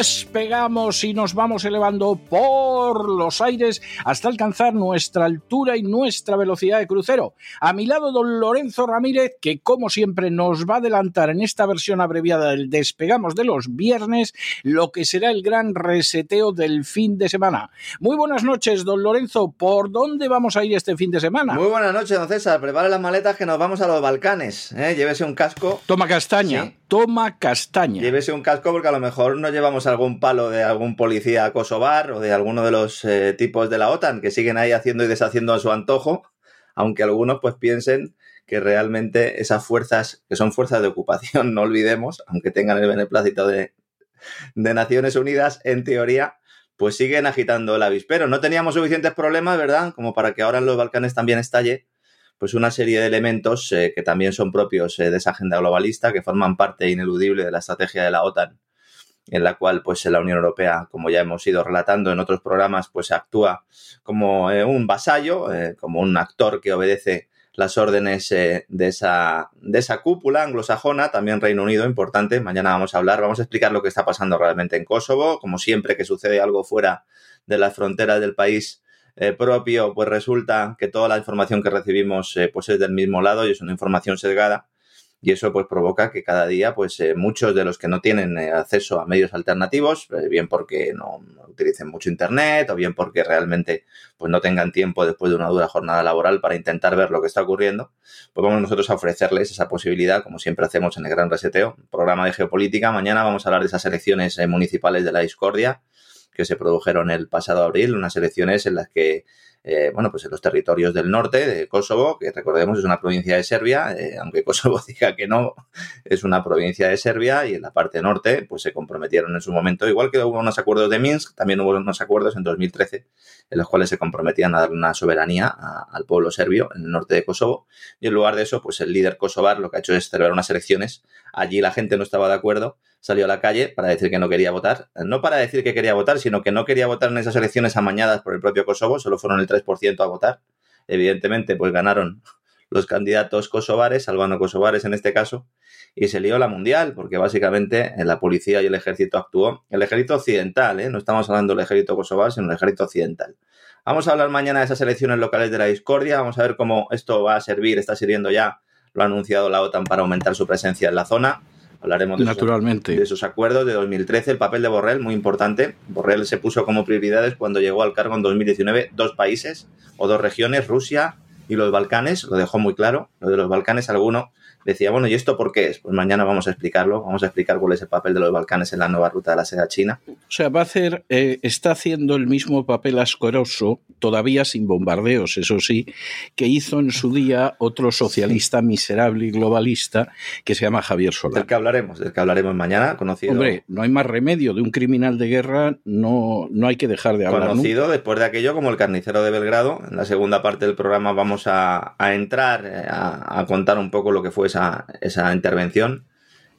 despegamos y nos vamos elevando por los aires hasta alcanzar nuestra altura y nuestra velocidad de crucero. A mi lado, don Lorenzo Ramírez, que como siempre nos va a adelantar en esta versión abreviada del despegamos de los viernes, lo que será el gran reseteo del fin de semana. Muy buenas noches, don Lorenzo. ¿Por dónde vamos a ir este fin de semana? Muy buenas noches, don César. Prepare las maletas que nos vamos a los Balcanes. ¿eh? Llévese un casco. Toma castaña. Toma castaña. Llévese un casco porque a lo mejor no llevamos algún palo de algún policía kosovar o de alguno de los eh, tipos de la OTAN que siguen ahí haciendo y deshaciendo a su antojo, aunque algunos pues piensen que realmente esas fuerzas, que son fuerzas de ocupación, no olvidemos, aunque tengan el beneplácito de, Naciones Unidas, en teoría, pues siguen agitando el avispero. No teníamos suficientes problemas, ¿verdad? Como para que ahora en los Balcanes también estalle pues una serie de elementos eh, que también son propios eh, de esa agenda globalista, que forman parte ineludible de la estrategia de la OTAN en la cual pues la Unión Europea, como ya hemos ido relatando en otros programas, pues actúa como eh, un vasallo, como un actor que obedece las órdenes de, esa, de esa cúpula anglosajona, también Reino Unido, importante. Mañana vamos a hablar, vamos a explicar lo que está pasando realmente en Kosovo. Como siempre que sucede algo fuera de las fronteras del país propio, pues resulta que toda la información que recibimos pues es del mismo lado y es una información sesgada y eso pues provoca que cada día pues eh, muchos de los que no tienen eh, acceso a medios alternativos, eh, bien porque no, utilicen mucho internet o bien porque realmente pues no tengan tiempo después de una dura jornada laboral para intentar ver lo que está ocurriendo, pues vamos nosotros a ofrecerles esa posibilidad, como siempre hacemos en el Gran Reseteo, programa de geopolítica. Mañana vamos a hablar de esas elecciones municipales de la discordia que se produjeron el pasado abril, unas elecciones en las que eh, bueno, pues en los territorios del norte de Kosovo, que recordemos es una provincia de Serbia, eh, aunque Kosovo diga que no, es una provincia de Serbia y en la parte norte pues se comprometieron en su momento, igual que hubo unos acuerdos de Minsk, también hubo unos acuerdos en 2013 en los cuales se comprometían a dar una soberanía al pueblo serbio en el norte de Kosovo y en lugar de eso pues el líder kosovar lo que ha hecho es celebrar unas elecciones, allí la gente no estaba de acuerdo, salió a la calle para decir que no quería votar, no para decir que quería votar, sino que no quería votar en esas elecciones amañadas por el propio Kosovo, solo fueron el 3% a votar. Evidentemente, pues ganaron los candidatos kosovares, albano-kosovares en este caso, y se lió la mundial, porque básicamente la policía y el ejército actuó, el ejército occidental, ¿eh? no estamos hablando del ejército kosovar, sino del ejército occidental. Vamos a hablar mañana de esas elecciones locales de la discordia, vamos a ver cómo esto va a servir, está sirviendo ya, lo ha anunciado la OTAN para aumentar su presencia en la zona. Hablaremos de, Naturalmente. Esos, de esos acuerdos de 2013, el papel de Borrell, muy importante. Borrell se puso como prioridades cuando llegó al cargo en 2019 dos países o dos regiones, Rusia y los Balcanes, lo dejó muy claro. Lo de los Balcanes, alguno decía, bueno, ¿y esto por qué es? Pues mañana vamos a explicarlo, vamos a explicar cuál es el papel de los Balcanes en la nueva ruta de la seda china. O sea, va a hacer, eh, está haciendo el mismo papel asqueroso, todavía sin bombardeos, eso sí, que hizo en su día otro socialista miserable y globalista que se llama Javier Solá. Del que hablaremos, del que hablaremos mañana, conocido. Hombre, no hay más remedio, de un criminal de guerra no, no hay que dejar de hablar. Conocido nunca. después de aquello como el carnicero de Belgrado. En la segunda parte del programa vamos a, a entrar, eh, a, a contar un poco lo que fue esa, esa intervención,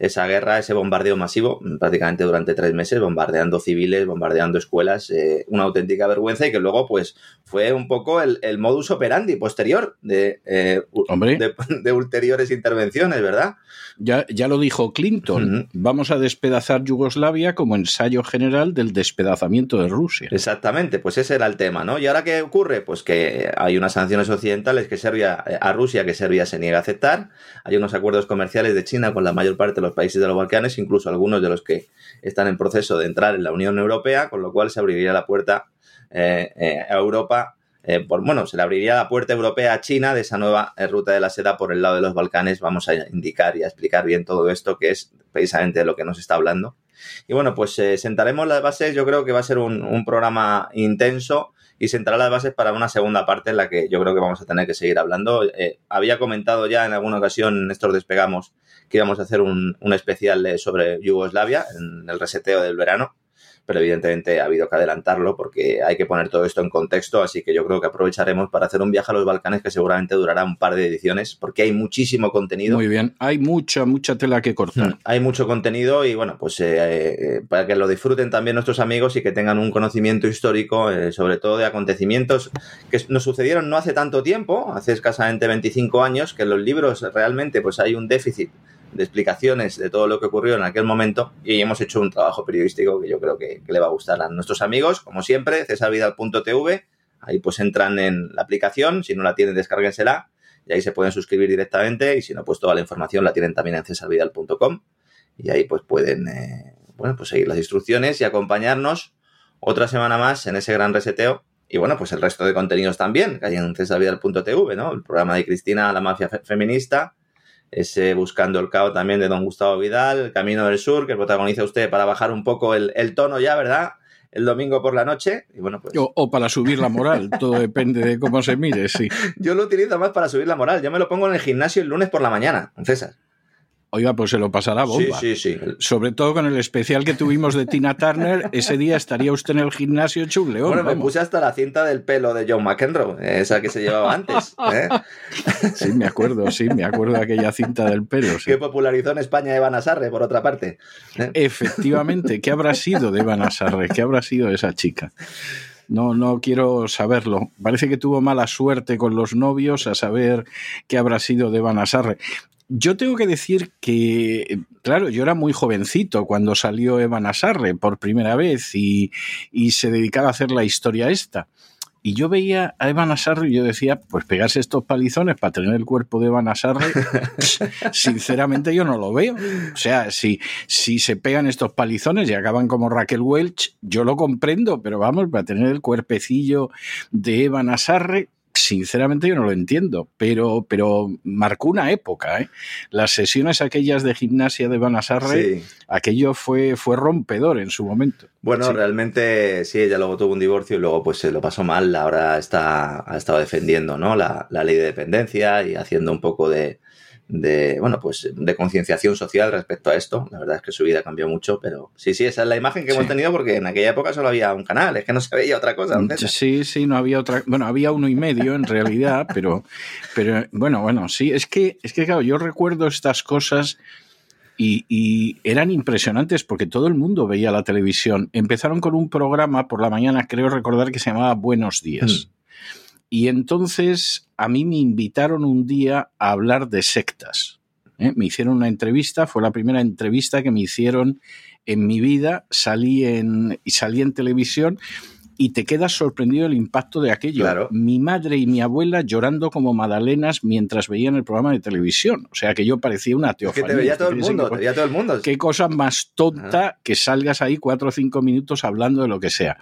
esa guerra, ese bombardeo masivo, prácticamente durante tres meses, bombardeando civiles, bombardeando escuelas, eh, una auténtica vergüenza y que luego, pues, fue un poco el, el modus operandi posterior de, eh, de, de, ulteriores intervenciones, ¿verdad? Ya, ya lo dijo Clinton, uh -huh. vamos a despedazar Yugoslavia como ensayo general del despedazamiento de Rusia. Exactamente, pues ese era el tema, ¿no? ¿Y ahora qué ocurre? Pues que hay unas sanciones occidentales que Serbia, a Rusia que Serbia se niega a aceptar, hay unos acuerdos comerciales de China con la mayor parte de los países de los Balcanes, incluso algunos de los que están en proceso de entrar en la Unión Europea, con lo cual se abriría la puerta eh, eh, a Europa. Eh, por, bueno, se le abriría la puerta europea a China de esa nueva ruta de la seda por el lado de los Balcanes. Vamos a indicar y a explicar bien todo esto, que es precisamente de lo que nos está hablando. Y bueno, pues sentaremos las bases. Yo creo que va a ser un, programa intenso y sentará las bases para una segunda parte en la que yo creo que vamos a tener que seguir hablando. Eh, había comentado ya en alguna ocasión, en estos despegamos, que íbamos a hacer un, un especial sobre Yugoslavia en el reseteo del verano pero evidentemente ha habido que adelantarlo porque hay que poner todo esto en contexto, así que yo creo que aprovecharemos para hacer un viaje a los Balcanes que seguramente durará un par de ediciones, porque hay muchísimo contenido. Muy bien, hay mucha, mucha tela que cortar. Hay mucho contenido y bueno, pues eh, eh, para que lo disfruten también nuestros amigos y que tengan un conocimiento histórico, eh, sobre todo de acontecimientos que nos sucedieron no hace tanto tiempo, hace escasamente 25 años, que en los libros realmente pues hay un déficit de explicaciones de todo lo que ocurrió en aquel momento y hemos hecho un trabajo periodístico que yo creo que, le va a gustar a nuestros amigos, como siempre, cesarvidal.tv, ahí pues entran en la aplicación, si no la tienen descárguensela y ahí se pueden suscribir directamente y si no pues toda la información la tienen también en cesarvidal.com y ahí pues pueden eh, bueno pues seguir las instrucciones y acompañarnos otra semana más en ese gran reseteo y bueno, pues el resto de contenidos también, que hay en cesarvidal.tv, ¿no? El programa de Cristina, la mafia fe feminista, ese Buscando el Cao también de don Gustavo Vidal, El Camino del Sur, que protagoniza usted para bajar un poco el, el tono ya, ¿verdad? El domingo por la noche. Y bueno, pues... o, o, para subir la moral, todo depende de cómo se mire, sí. Yo lo utilizo más para subir la moral. Yo me lo pongo en el gimnasio el lunes por la mañana, César. Oiga, pues se lo pasará bomba. Sí, sí, sí. Sobre todo con el especial que tuvimos de Tina Turner, ese día estaría usted en el gimnasio hecho un león. Bueno, vamos. me puse hasta la cinta del pelo de John McEnroe, esa que se llevaba antes. ¿eh? Sí, me acuerdo, sí, me acuerdo de aquella cinta del pelo. Sí. Que popularizó en España Eva Nasarre, por otra parte. ¿eh? Efectivamente, ¿qué habrá sido de Eva Nasarre? ¿Qué habrá sido de esa chica? No, no quiero saberlo. Parece que tuvo mala suerte con los novios a saber qué habrá sido de Eva Sarre. Yo tengo que decir que, claro, yo era muy jovencito cuando salió Evan Asarre por primera vez y, y, se dedicaba a hacer la historia esta. Y yo veía a Evan Asarre y yo decía, pues pegarse estos palizones para tener el cuerpo de Evan Asarre, sinceramente yo no lo veo. O sea, si, si se pegan estos palizones y acaban como Raquel Welch, yo lo comprendo, pero vamos, para tener el cuerpecillo de Evan Asarre, sinceramente yo no lo entiendo, pero, pero marcó una época. ¿eh? Las sesiones aquellas de gimnasia de Banasarre, aquello fue, fue rompedor en su momento. Bueno, realmente sí, ella luego tuvo un divorcio y luego pues se lo pasó mal. Ahora está, ha estado defendiendo ¿no? la ley de dependencia y haciendo un poco de, de, bueno, pues de concienciación social respecto a esto. La verdad es que su vida cambió mucho, pero sí, sí, esa es la imagen que hemos tenido porque en aquella época solo había un canal, es que no se veía otra cosa. Sí, sí, no había otra, bueno, había uno y medio en realidad, pero, pero bueno, bueno, sí, es que, es que claro, yo recuerdo estas cosas y, y, eran impresionantes porque todo el mundo veía la televisión. Empezaron con un programa por la mañana, creo recordar que se llamaba Buenos Días. Mm. Y entonces a mí me invitaron un día a hablar de sectas. ¿eh? Me hicieron una entrevista, fue la primera entrevista que me hicieron en mi vida. Salí en, y salí en televisión y te quedas sorprendido del impacto de aquello. Mi madre y mi abuela llorando como magdalenas mientras veían el programa de televisión. O sea que yo parecía una teofanía. que te veía todo el mundo, te veía todo el mundo. Qué cosa más tonta que salgas ahí cuatro o cinco minutos hablando de lo que sea.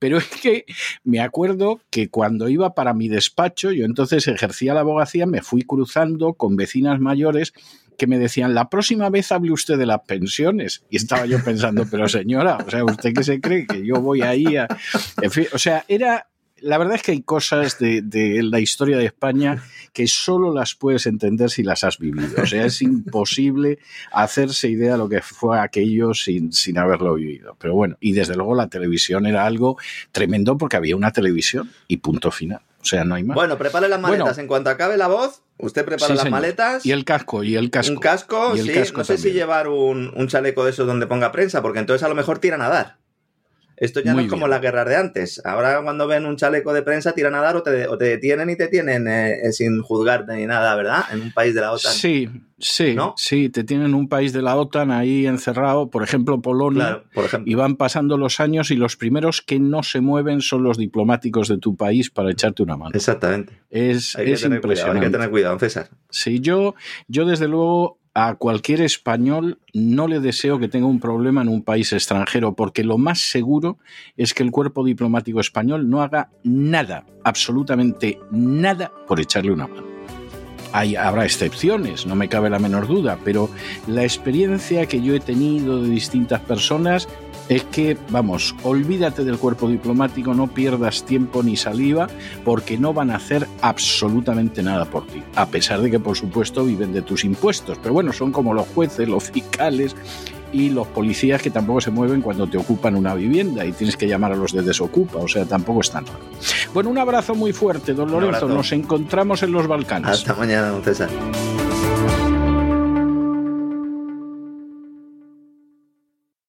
Pero es que me acuerdo que cuando iba para mi despacho, yo entonces ejercía la abogacía, me fui cruzando con vecinas mayores que me decían, la próxima vez hable usted de las pensiones. Y estaba yo pensando, pero señora, o sea, ¿usted qué se cree? Que yo voy ahí a... En fin, o sea, era la verdad es que hay cosas de, la historia de España que solo las puedes entender si las has vivido. O sea, es imposible hacerse idea de lo que fue aquello sin, sin haberlo vivido. Pero bueno, y desde luego la televisión era algo tremendo porque había una televisión y punto final. O sea, no hay más. Bueno, prepare las maletas. en cuanto acabe la voz, usted prepara las maletas. Y el casco, y el casco. Un casco, sí. no sé si llevar un, un chaleco de esos donde ponga prensa, porque entonces a lo mejor tiran a dar. Esto ya no es como las guerras de antes. Ahora cuando ven un chaleco de prensa tiran a dar o te, detienen y te tienen eh, eh, sin juzgarte ni nada, ¿verdad? En un país de la OTAN. Sí, sí, ¿no? sí, te tienen en un país de la OTAN ahí encerrado, por ejemplo Polonia, por ejemplo. y van pasando los años y los primeros que no se mueven son los diplomáticos de tu país para echarte una mano. Exactamente. Es, es impresionante. hay que tener cuidado, César. Sí, yo, yo desde luego a cualquier español no le deseo que tenga un problema en un país extranjero, porque lo más seguro es que el cuerpo diplomático español no haga nada, absolutamente nada, por echarle una mano. Hay, habrá excepciones, no me cabe la menor duda, pero la experiencia que yo he tenido de distintas personas es que, vamos, olvídate del cuerpo diplomático, no pierdas tiempo ni saliva, porque no van a hacer absolutamente nada por ti, a pesar de que, por supuesto, viven de tus impuestos. Pero bueno, son como los jueces, los fiscales y los policías que tampoco se mueven cuando te ocupan una vivienda y tienes que llamar a los de desocupa, o sea, tampoco es tan raro. Bueno, un abrazo muy fuerte, don Lorenzo. Nos encontramos en los Balcanes. Hasta mañana, don César.